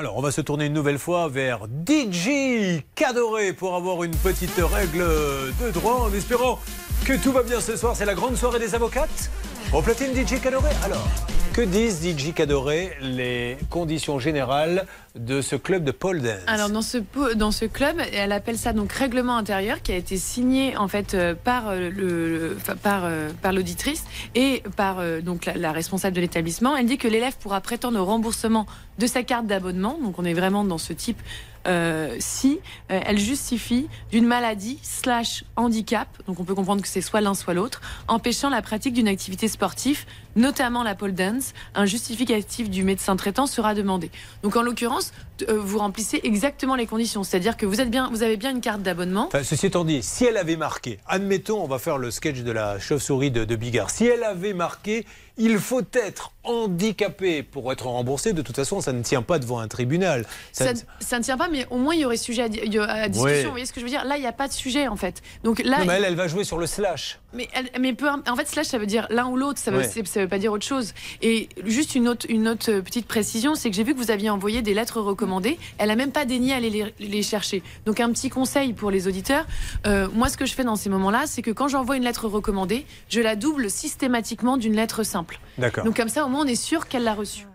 Alors, on va se tourner une nouvelle fois vers DJ Cadoré pour avoir une petite règle de droit en espérant que tout va bien ce soir. C'est la grande soirée des avocates. Au platine DJ Cadoré. Alors, que disent DJ Cadoré les conditions générales de ce club de pole dance? Alors dans ce dans ce club, elle appelle ça donc règlement intérieur qui a été signé en fait euh, par euh, le, par euh, par l'auditrice et par donc la, la, responsable de l'établissement. Elle dit que l'élève pourra prétendre au remboursement de sa carte d'abonnement. Donc on est vraiment dans ce type euh, si euh, elle justifie d'une maladie slash handicap, donc on peut comprendre que c'est soit l'un soit l'autre, empêchant la pratique d'une activité sportive, notamment la pole dance, un justificatif du médecin traitant sera demandé. Donc en l'occurrence, euh, vous remplissez exactement les conditions, c'est-à-dire que vous êtes bien, vous avez bien une carte d'abonnement. ceci étant dit, si elle avait marqué, admettons, on va faire le sketch de la chauve-souris de, de Bigard, si elle avait marqué il faut être handicapé pour être remboursé. De toute façon, ça ne tient pas devant un tribunal. Ça, ne tient pas, mais au moins il y aurait sujet à, discussion. Vous voyez ce que je veux dire? Là, il n'y a pas de sujet en fait. Donc là, mais elle, elle va jouer sur le slash. Mais, mais peu, en fait, slash, ça veut dire l'un ou l'autre. Ça ne veut, pas dire autre chose. Et juste une autre, une autre petite précision, c'est que j'ai vu que vous aviez envoyé des lettres recommandées. Elle n'a même pas daigné aller les, chercher. Donc un petit conseil pour les auditeurs. Euh, moi, ce que je fais dans ces moments-là, c'est que quand j'envoie une lettre recommandée, je la double systématiquement d'une lettre simple. D'accord. Donc comme ça, au moins, on est sûr qu'elle l'a reçue.